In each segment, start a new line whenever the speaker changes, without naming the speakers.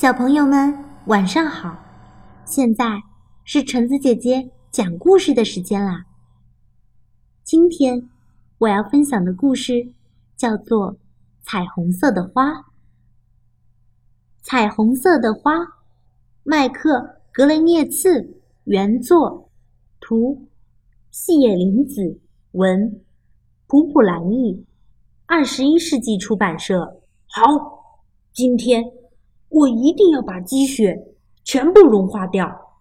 小朋友们，晚上好！现在是橙子姐姐讲故事的时间啦。今天我要分享的故事叫做《彩虹色的花》。彩虹色的花，麦克·格雷涅茨原作，图，细野绫子文，普普兰译，二十一世纪出版社。
好，今天。我一定要把积雪全部融化掉。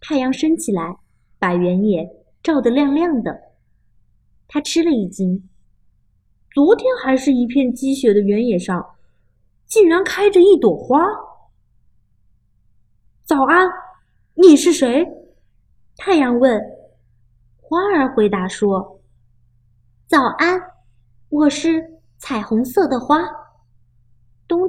太阳升起来，把原野照得亮亮的。他吃了一惊，
昨天还是一片积雪的原野上，竟然开着一朵花。早安，你是谁？
太阳问。花儿回答说：“早安，我是彩虹色的花。”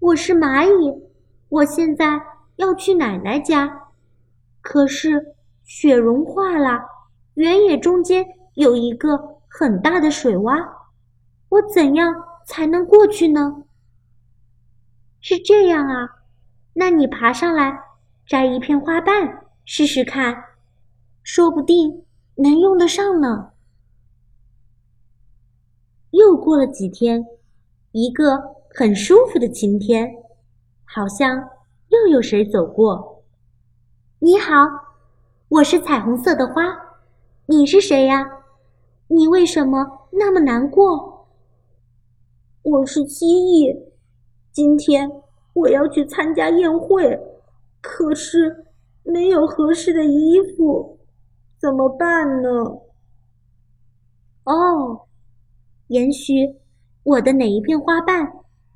我是蚂蚁，我现在要去奶奶家，可是雪融化了，原野中间有一个很大的水洼，我怎样才能过去呢？是这样啊，那你爬上来摘一片花瓣试试看，说不定能用得上呢。又过了几天，一个。很舒服的晴天，好像又有谁走过。你好，我是彩虹色的花，你是谁呀？你为什么那么难过？
我是蜥蜴，今天我要去参加宴会，可是没有合适的衣服，怎么办呢？
哦，也许我的哪一片花瓣？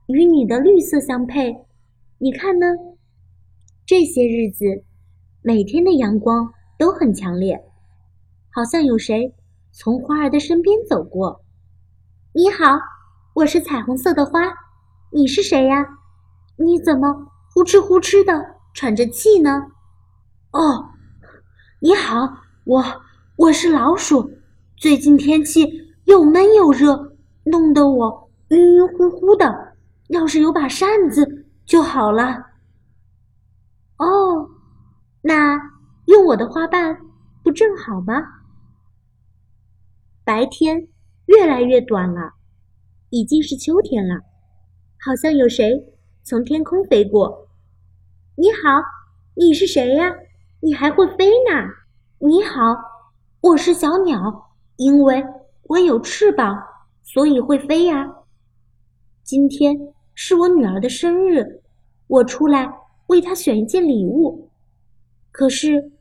与你的绿色相配，你看呢？这些日子，每天的阳光都很强烈，好像有谁从花儿的身边走过。你好，我是彩虹色的花，你是谁呀？你怎么呼哧呼哧的喘着气呢？
哦，你好，我我是老鼠，最近天气又闷又热，弄得我晕晕乎乎的。要是有把扇子就好了。
哦，那用我的花瓣不正好吗？白天越来越短了，已经是秋天了。好像有谁从天空飞过。你好，你是谁呀？你还会飞呢？你好，我是小鸟，因为我有翅膀，所以会飞呀。今天。是我女儿的生日，我出来为她选一件礼物，可是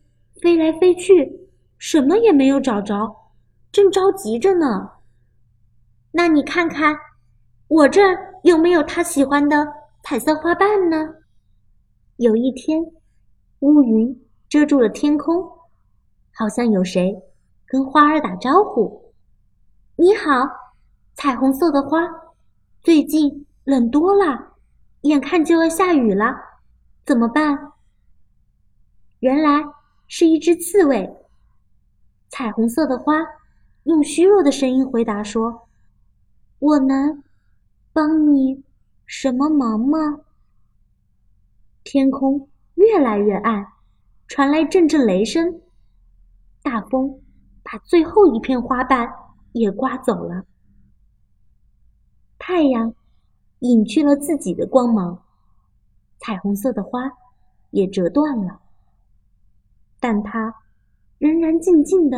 飞来飞去，什么也没有找着，正着急着呢。那你看看，我这儿有没有她喜欢的彩色花瓣呢？有一天，乌云遮住了天空，好像有谁跟花儿打招呼：“你好，彩虹色的花，最近。”冷多了，眼看就要下雨了，怎么办？原来是一只刺猬。彩虹色的花用虚弱的声音回答说：“我能帮你什么忙吗？”天空越来越暗，传来阵阵雷声，大风把最后一片花瓣也刮走了。太阳。隐去了自己的光芒，彩虹色的花也折断了，但它仍然静静地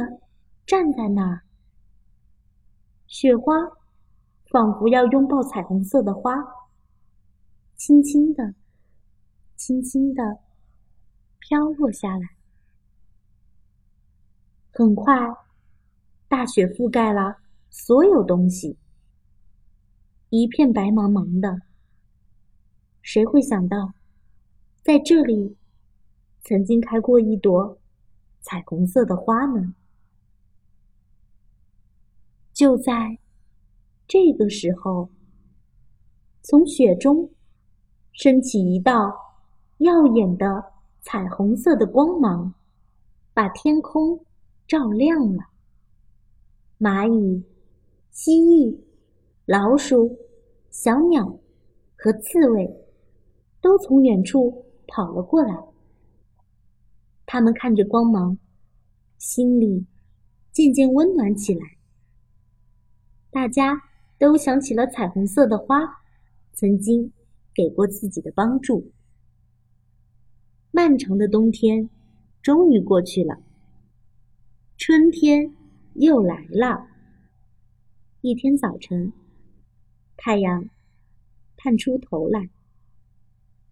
站在那儿。雪花仿佛要拥抱彩虹色的花，轻轻地、轻轻地飘落下来。很快，大雪覆盖了所有东西。一片白茫茫的，谁会想到，在这里曾经开过一朵彩虹色的花呢。就在这个时候，从雪中升起一道耀眼的彩虹色的光芒，把天空照亮了。蚂蚁、蜥蜴、老鼠、小鸟和刺猬都从远处跑了过来。他们看着光芒，心里渐渐温暖起来。大家都想起了彩虹色的花曾经给过自己的帮助。漫长的冬天终于过去了，春天又来了。一天早晨，太阳探出头来，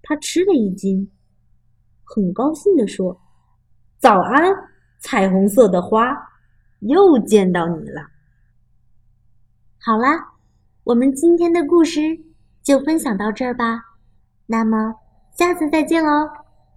他吃了一惊，很高兴地说：“早安，彩虹色的花，又见到你了。”好啦，我们今天的故事就分享到这儿吧。那么，下次再见喽。